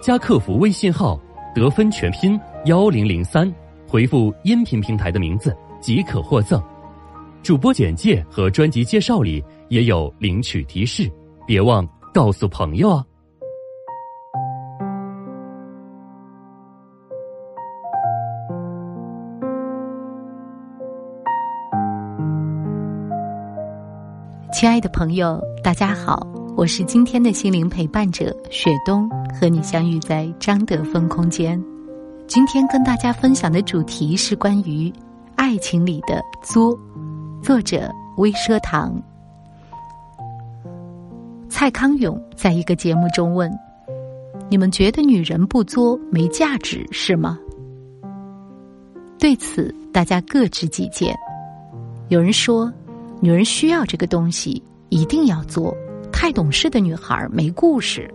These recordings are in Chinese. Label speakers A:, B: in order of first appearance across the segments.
A: 加客服微信号“得分全拼幺零零三”，回复音频平台的名字即可获赠。主播简介和专辑介绍里也有领取提示，别忘告诉朋友啊！
B: 亲爱的朋友，大家好，我是今天的心灵陪伴者雪冬，和你相遇在张德芬空间。今天跟大家分享的主题是关于爱情里的作，作者微奢堂。蔡康永在一个节目中问：“你们觉得女人不作没价值是吗？”对此，大家各执己见。有人说。女人需要这个东西，一定要做。太懂事的女孩没故事。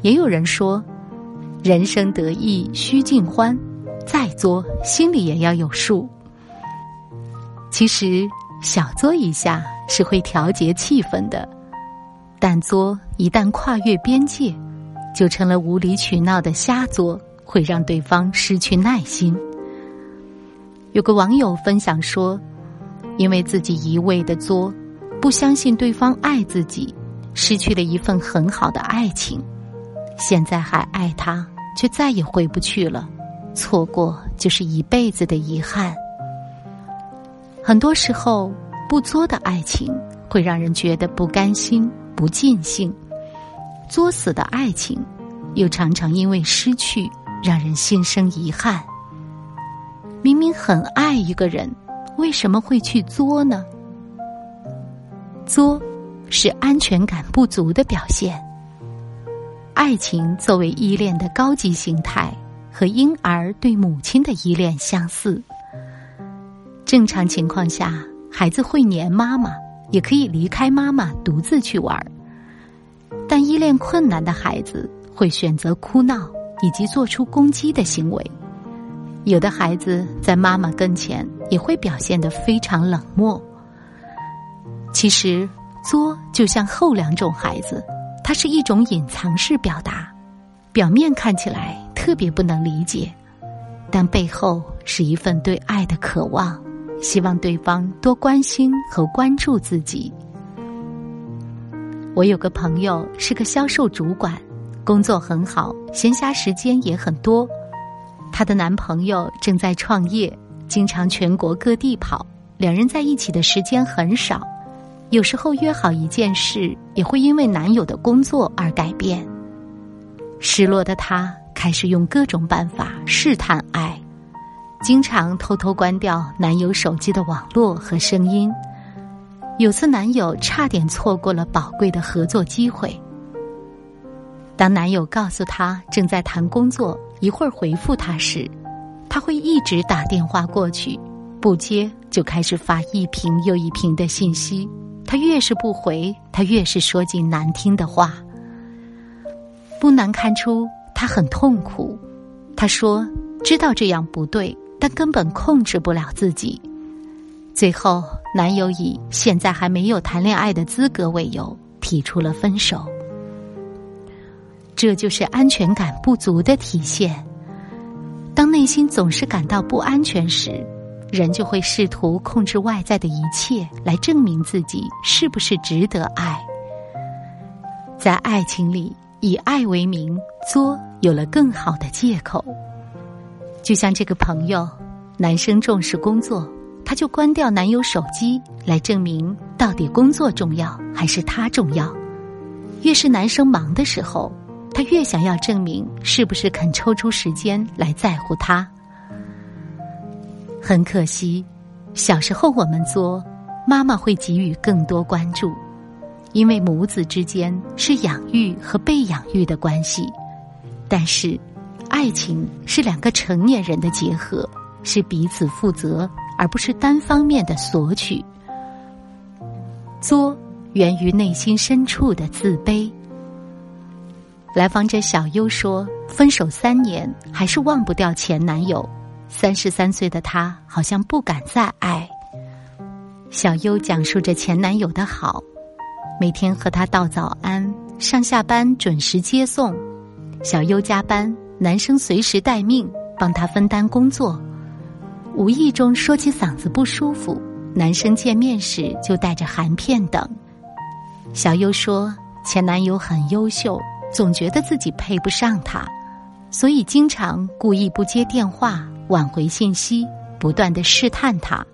B: 也有人说，人生得意须尽欢，再作心里也要有数。其实小作一下是会调节气氛的，但作一旦跨越边界，就成了无理取闹的瞎作，会让对方失去耐心。有个网友分享说。因为自己一味的作，不相信对方爱自己，失去了一份很好的爱情，现在还爱他，却再也回不去了，错过就是一辈子的遗憾。很多时候，不作的爱情会让人觉得不甘心、不尽兴；作死的爱情，又常常因为失去让人心生遗憾。明明很爱一个人。为什么会去作呢？作是安全感不足的表现。爱情作为依恋的高级形态，和婴儿对母亲的依恋相似。正常情况下，孩子会黏妈妈，也可以离开妈妈独自去玩。但依恋困难的孩子会选择哭闹以及做出攻击的行为。有的孩子在妈妈跟前也会表现得非常冷漠。其实作就像后两种孩子，它是一种隐藏式表达，表面看起来特别不能理解，但背后是一份对爱的渴望，希望对方多关心和关注自己。我有个朋友是个销售主管，工作很好，闲暇时间也很多。她的男朋友正在创业，经常全国各地跑，两人在一起的时间很少。有时候约好一件事，也会因为男友的工作而改变。失落的她开始用各种办法试探爱，经常偷偷关掉男友手机的网络和声音。有次男友差点错过了宝贵的合作机会。当男友告诉她正在谈工作。一会儿回复他时，他会一直打电话过去，不接就开始发一瓶又一瓶的信息。他越是不回，他越是说尽难听的话。不难看出他很痛苦。他说知道这样不对，但根本控制不了自己。最后，男友以现在还没有谈恋爱的资格为由，提出了分手。这就是安全感不足的体现。当内心总是感到不安全时，人就会试图控制外在的一切，来证明自己是不是值得爱。在爱情里，以爱为名作，有了更好的借口。就像这个朋友，男生重视工作，他就关掉男友手机，来证明到底工作重要还是他重要。越是男生忙的时候。他越想要证明是不是肯抽出时间来在乎他。很可惜，小时候我们作，妈妈会给予更多关注，因为母子之间是养育和被养育的关系，但是，爱情是两个成年人的结合，是彼此负责，而不是单方面的索取。作源于内心深处的自卑。来访者小优说：“分手三年，还是忘不掉前男友。三十三岁的她，好像不敢再爱。”小优讲述着前男友的好，每天和他道早安，上下班准时接送。小优加班，男生随时待命，帮他分担工作。无意中说起嗓子不舒服，男生见面时就带着含片等。小优说，前男友很优秀。总觉得自己配不上他，所以经常故意不接电话、挽回信息，不断的试探他。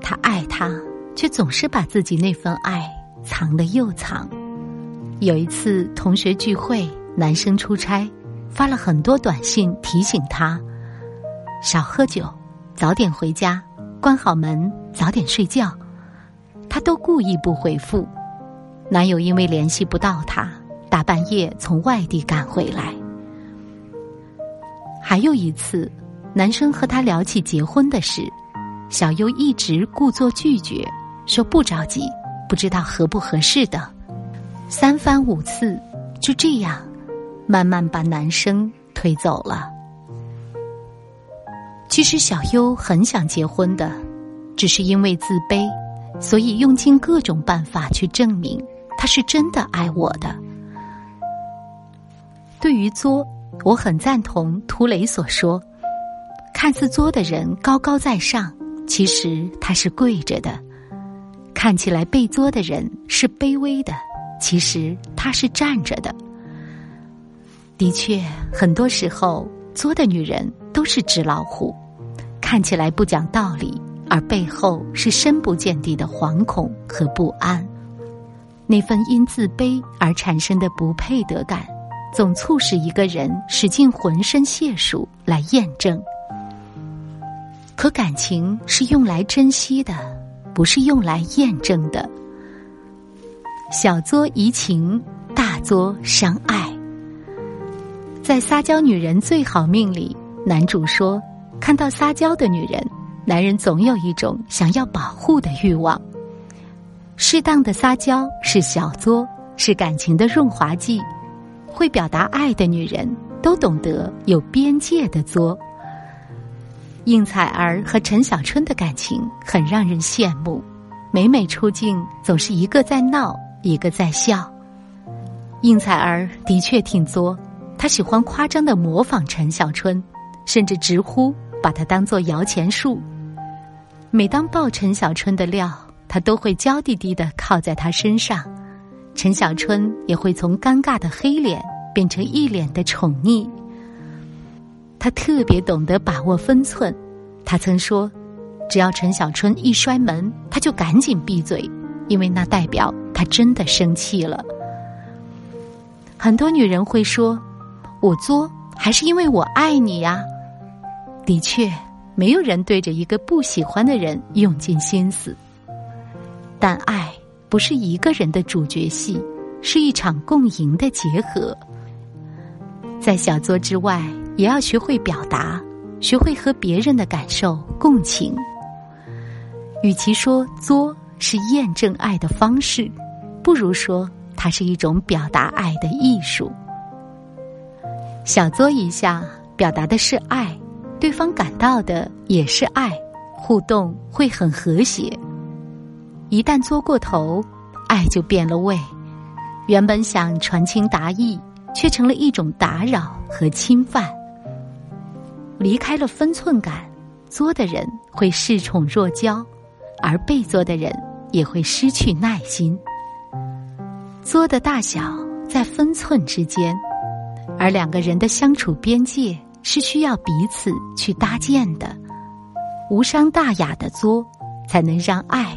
B: 他爱他，却总是把自己那份爱藏得又藏。有一次同学聚会，男生出差，发了很多短信提醒他少喝酒、早点回家、关好门、早点睡觉，他都故意不回复。男友因为联系不到他。大半夜从外地赶回来。还有一次，男生和她聊起结婚的事，小优一直故作拒绝，说不着急，不知道合不合适的。三番五次，就这样，慢慢把男生推走了。其实小优很想结婚的，只是因为自卑，所以用尽各种办法去证明他是真的爱我的。对于作，我很赞同涂磊所说：看似作的人高高在上，其实他是跪着的；看起来被作的人是卑微的，其实他是站着的。的确，很多时候作的女人都是纸老虎，看起来不讲道理，而背后是深不见底的惶恐和不安。那份因自卑而产生的不配得感。总促使一个人使尽浑身解数来验证，可感情是用来珍惜的，不是用来验证的。小作怡情，大作伤爱。在《撒娇女人最好命》里，男主说：“看到撒娇的女人，男人总有一种想要保护的欲望。适当的撒娇是小作，是感情的润滑剂。”会表达爱的女人都懂得有边界的作。应采儿和陈小春的感情很让人羡慕，每每出镜总是一个在闹，一个在笑。应采儿的确挺作，她喜欢夸张的模仿陈小春，甚至直呼把她当做摇钱树。每当爆陈小春的料，他都会娇滴滴的靠在他身上。陈小春也会从尴尬的黑脸变成一脸的宠溺。他特别懂得把握分寸。他曾说：“只要陈小春一摔门，他就赶紧闭嘴，因为那代表他真的生气了。”很多女人会说：“我作还是因为我爱你呀？”的确，没有人对着一个不喜欢的人用尽心思，但爱。不是一个人的主角戏，是一场共赢的结合。在小作之外，也要学会表达，学会和别人的感受共情。与其说作是验证爱的方式，不如说它是一种表达爱的艺术。小作一下，表达的是爱，对方感到的也是爱，互动会很和谐。一旦作过头，爱就变了味。原本想传情达意，却成了一种打扰和侵犯。离开了分寸感，作的人会恃宠若骄，而被作的人也会失去耐心。作的大小在分寸之间，而两个人的相处边界是需要彼此去搭建的。无伤大雅的作，才能让爱。